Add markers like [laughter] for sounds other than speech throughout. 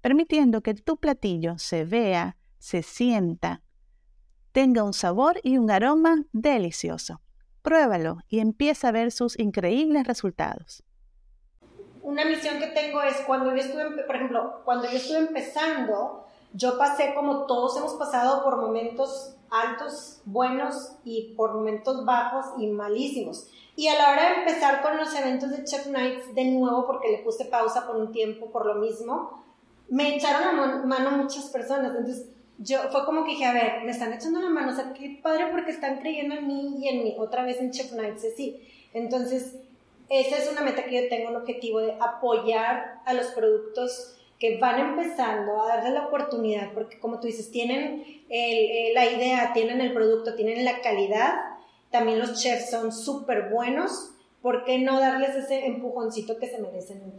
permitiendo que tu platillo se vea, se sienta, tenga un sabor y un aroma delicioso. Pruébalo y empieza a ver sus increíbles resultados. Una misión que tengo es cuando yo estuve, por ejemplo, cuando yo estuve empezando, yo pasé como todos hemos pasado por momentos altos, buenos y por momentos bajos y malísimos. Y a la hora de empezar con los eventos de Chef Nights de nuevo, porque le puse pausa por un tiempo por lo mismo, me echaron la mano muchas personas. Entonces, yo fue como que dije, a ver, me están echando la mano, o sea, qué padre porque están creyendo en mí y en mí, otra vez en Chef Nights, sí. Entonces, esa es una meta que yo tengo, un objetivo de apoyar a los productos que van empezando a darle la oportunidad, porque como tú dices, tienen la idea, tienen el producto, tienen la calidad, también los chefs son súper buenos, ¿por qué no darles ese empujoncito que se merecen?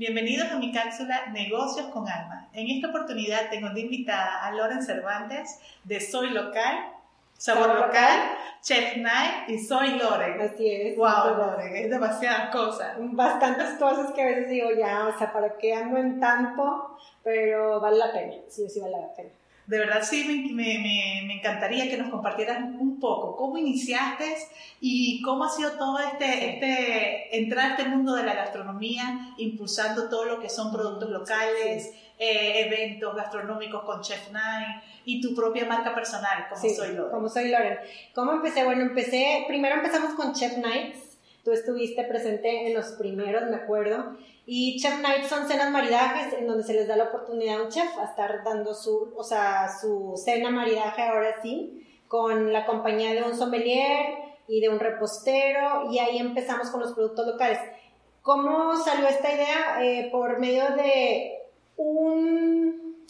Bienvenidos a mi cápsula Negocios con Alma. En esta oportunidad tengo de invitada a Loren Cervantes de Soy Local, Sabor, Local, Chef Night y Soy Loren. Así es. Wow, Loren, es demasiadas cosas. Bastantes cosas que a veces digo, ya, o sea, ¿para qué ando en tanto? Pero vale la pena, sí, sí vale la pena de verdad sí me, me, me, encantaría que nos compartieras un poco cómo iniciaste y cómo ha sido todo este, este entrar a este mundo de la gastronomía, impulsando todo lo que son productos locales, eh, eventos gastronómicos con Chef Nine y tu propia marca personal, como soy Loren. Como soy Loren. ¿Cómo empecé? Bueno, empecé, primero empezamos con Chef Nights Tú estuviste presente en los primeros, me acuerdo. Y Chef Night son cenas maridajes en donde se les da la oportunidad a un chef a estar dando su, o sea, su cena maridaje ahora sí, con la compañía de un sommelier y de un repostero y ahí empezamos con los productos locales. ¿Cómo salió esta idea? Eh, por medio de un,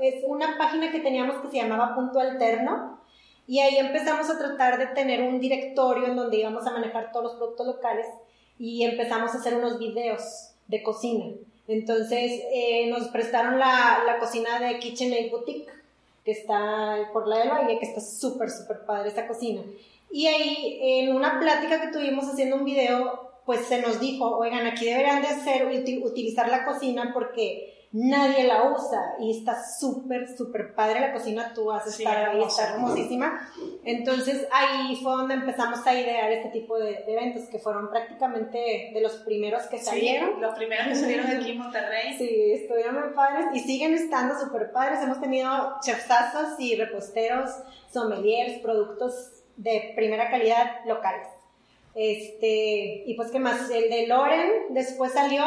es una página que teníamos que se llamaba Punto Alterno, y ahí empezamos a tratar de tener un directorio en donde íbamos a manejar todos los productos locales y empezamos a hacer unos videos de cocina. Entonces eh, nos prestaron la, la, cocina de KitchenAid Boutique, que está por la del Valle, que está súper, súper padre esa cocina. Y ahí en una plática que tuvimos haciendo un video, pues se nos dijo, oigan, aquí deberían de hacer, utilizar la cocina porque nadie la usa y está súper, súper padre la cocina, tú vas a estar ahí, está hermosísima. Entonces ahí fue donde empezamos a idear este tipo de, eventos que fueron prácticamente de los primeros que salieron. los primeros que salieron aquí en Monterrey. Sí, estuvieron muy padres y siguen estando súper padres. Hemos tenido chefsazos y reposteros, sommeliers, productos de primera calidad locales. Este, y pues qué más, el de Loren después salió,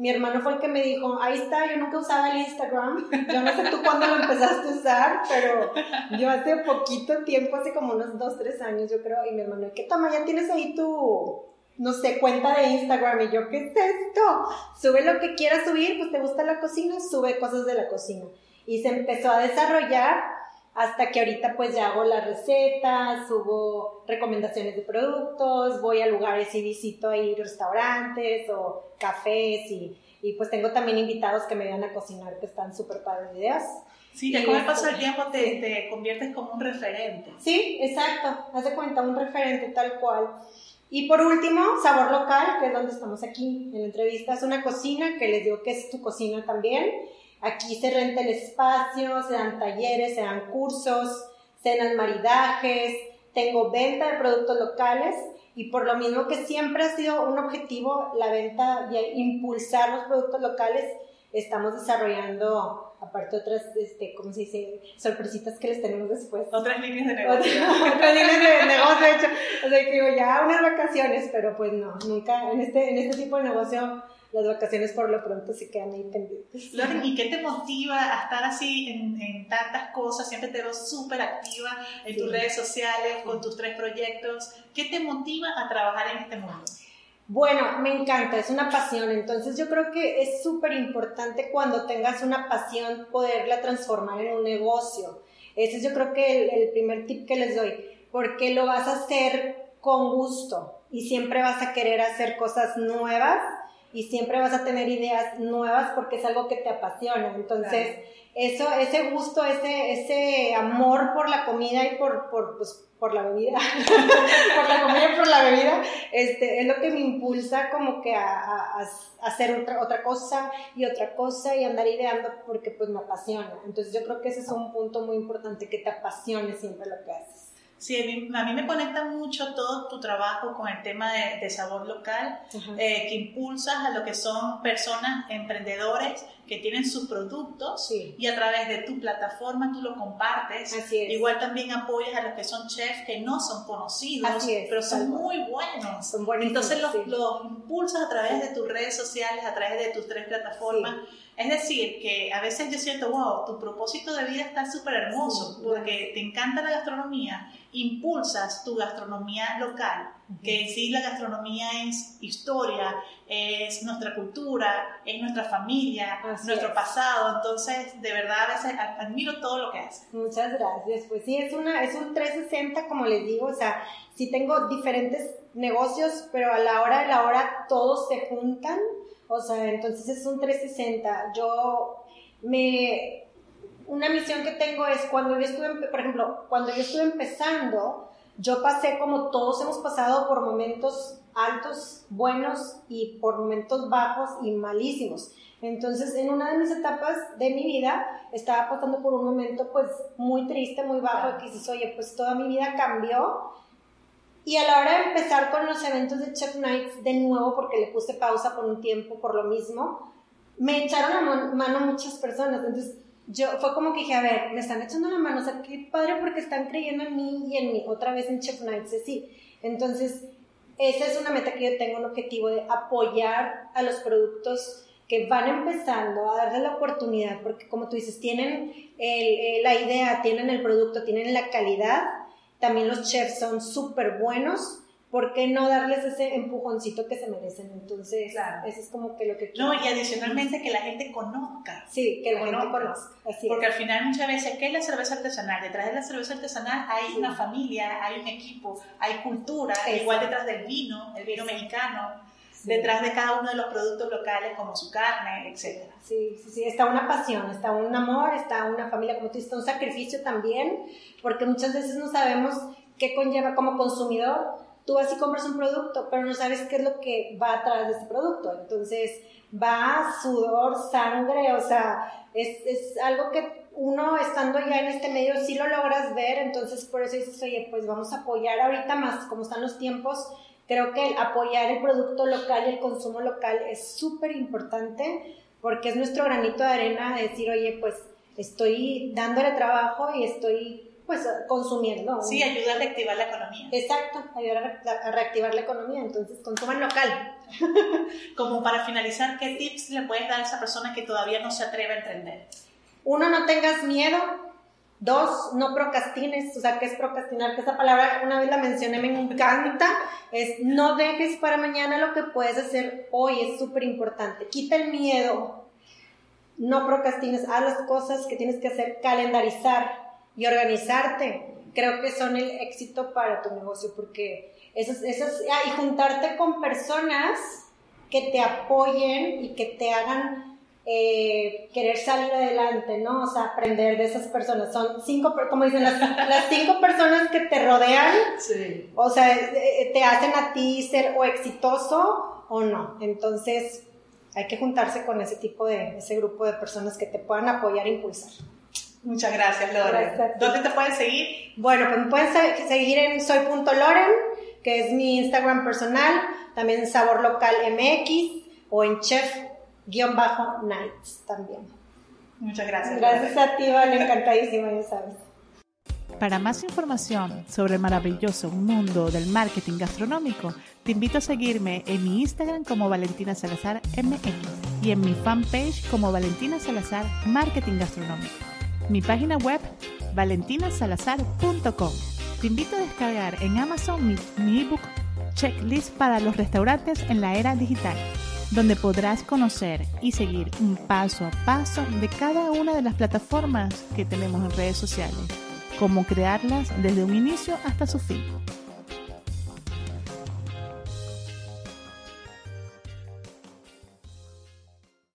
mi hermano fue el que me dijo, ahí está, yo nunca usaba el Instagram, yo no sé tú cuándo lo empezaste a usar, pero yo hace poquito tiempo, hace como unos dos, tres años yo creo, y mi hermano, ¿qué toma? Ya tienes ahí tu, no sé, cuenta de Instagram, y yo, ¿qué es esto? Sube lo que quieras subir, pues te gusta la cocina, sube cosas de la cocina. Y se empezó a desarrollar hasta que ahorita pues ya hago las recetas, subo recomendaciones de productos, voy a lugares y visito ahí restaurantes o cafés y, y pues tengo también invitados que me van a cocinar que están súper padres ideas. Sí, ya con el paso del tiempo te, te, conviertes como un referente. Sí, exacto, haz de cuenta, un referente tal cual. Y por último, Sabor Local, que es donde estamos aquí en la entrevista, es una cocina que les digo que es tu cocina también Aquí se renta el espacio, se dan talleres, se dan cursos, dan maridajes, tengo venta de productos locales y por lo mismo que siempre ha sido un objetivo la venta y impulsar los productos locales, estamos desarrollando, aparte otras, este, ¿cómo se dice? Sorpresitas que les tenemos después. Otras líneas de negocio. [laughs] Otras, líneas de negocio, de hecho. O sea, que digo, ya unas vacaciones, pero pues no, nunca, en este, en este tipo de negocio las vacaciones por lo pronto se quedan ahí pendientes. Loren, ¿y qué te motiva a estar así en, en tantas cosas? Siempre te veo súper activa en tus redes sociales, con tus tres proyectos. ¿Qué te motiva a trabajar en este mundo? Bueno, me encanta, es una pasión, entonces yo creo que es súper importante cuando tengas una pasión poderla transformar en un negocio. Ese es yo creo que el, el primer tip que les doy, porque lo vas a hacer con gusto y siempre vas a querer hacer cosas nuevas y siempre vas a tener ideas nuevas porque es algo que te apasiona. Entonces, eso, ese gusto, ese, ese amor por la comida y por, por, pues, por la bebida, [laughs] por la comida y por la bebida, este, es lo que me impulsa como que a, a, a, hacer otra, otra cosa y otra cosa y andar ideando porque pues me apasiona. Entonces yo creo que ese es un punto muy importante, que te apasione siempre lo que haces. Sí, a mí me conecta mucho todo tu trabajo con el tema de, sabor local, eh, que impulsas a lo que son personas, emprendedores que tienen sus productos y a través de tu plataforma tú lo compartes. Igual también apoyas a los que son chefs que no son conocidos, pero son muy buenos. Son Entonces los, los, impulsas a través de tus redes sociales, a través de tus tres plataformas. Es decir, que a veces yo siento, wow, tu propósito de vida está súper hermoso, porque te encanta la gastronomía, impulsas tu gastronomía local, que en sí la gastronomía es historia, es nuestra cultura, es nuestra familia, nuestro pasado, entonces de verdad admiro todo lo que haces. Muchas gracias, pues sí, es, una, es un 360 como les digo, o sea, sí tengo diferentes negocios, pero a la hora de la hora todos se juntan. O sea, entonces es un 360. Yo me... Una misión que tengo es cuando yo estuve, por ejemplo, cuando yo estuve empezando, yo pasé como todos hemos pasado por momentos altos, buenos y por momentos bajos y malísimos. Entonces, en una de mis etapas de mi vida, estaba pasando por un momento pues muy triste, muy bajo, que dices, oye, pues toda mi vida cambió y a la hora de empezar con los eventos de Chef Nights de nuevo, porque le puse pausa por un tiempo por lo mismo, me echaron a mano muchas personas. Entonces, yo fue como que dije, a ver, me están echando la mano, o sea, qué padre porque están creyendo en mí y en mí, otra vez en Chef Nights, sí. Entonces, esa es una meta que yo tengo, un objetivo de apoyar a los productos que van empezando a darle la oportunidad, porque como tú dices, tienen la idea, tienen el producto, tienen la calidad, también los chefs son súper buenos. ¿Por qué no darles ese empujoncito que se merecen? Entonces, claro. eso es como que lo que quiero. No, y adicionalmente que la gente conozca. Sí, que la gente conozca. Así Porque al final muchas veces, ¿qué es la cerveza artesanal? Detrás de la cerveza artesanal hay una familia, hay un equipo, hay cultura, igual detrás del vino, el vino mexicano detrás de cada uno de los productos locales, como su carne, etc. Sí, sí, sí, está una pasión, está un amor, está una familia, como tú dices, un sacrificio también, porque muchas veces no sabemos qué conlleva como consumidor. Tú vas y compras un producto, pero no sabes qué es lo que va atrás de ese producto. Entonces, va sudor, sangre, o sea, es, es algo que uno estando ya en este medio sí lo logras ver, entonces por eso dices, oye, pues vamos a apoyar ahorita más, como están los tiempos, Creo que apoyar el producto local y el consumo local es súper importante porque es nuestro granito de arena de decir, oye, pues estoy dándole trabajo y estoy pues consumiendo. Sí, ayuda a reactivar la economía. Exacto, ayudar a reactivar la economía, entonces consuman local. [laughs] Como para finalizar, ¿qué tips le puedes dar a esa persona que todavía no se atreve a emprender? Uno, no tengas miedo, Dos, no procrastines, o sea, ¿qué es procrastinar? Que esa palabra una vez la mencioné, me encanta, es no dejes para mañana lo que puedes hacer hoy, es súper importante. Quita el miedo, no procrastines, haz las cosas que tienes que hacer, calendarizar y organizarte. Creo que son el éxito para tu negocio, porque esas, esas, ah, y juntarte con personas que te apoyen y que te hagan eh, querer salir adelante, ¿no? O sea, aprender de esas personas. Son cinco, como dicen, las, [laughs] las cinco personas que te rodean, sí. o sea, eh, eh, te hacen a ti ser o exitoso o no. Entonces, hay que juntarse con ese tipo de, ese grupo de personas que te puedan apoyar e impulsar. Muchas gracias, Loren. ¿Dónde te pueden seguir? Bueno, pues me pueden seguir en soy.loren que es mi Instagram personal, también Sabor Local MX o en chef-nights también. Muchas gracias. Gracias a ti, Vale, encantadísima, ya sabes. Para más información sobre el maravilloso mundo del marketing gastronómico, te invito a seguirme en mi Instagram como Valentina Salazar MX y en mi fanpage como Valentina Salazar Marketing Gastronómico. Mi página web valentinasalazar.com. Te invito a descargar en Amazon mi, mi ebook Checklist para los restaurantes en la era digital, donde podrás conocer y seguir un paso a paso de cada una de las plataformas que tenemos en redes sociales cómo crearlas desde un inicio hasta su fin.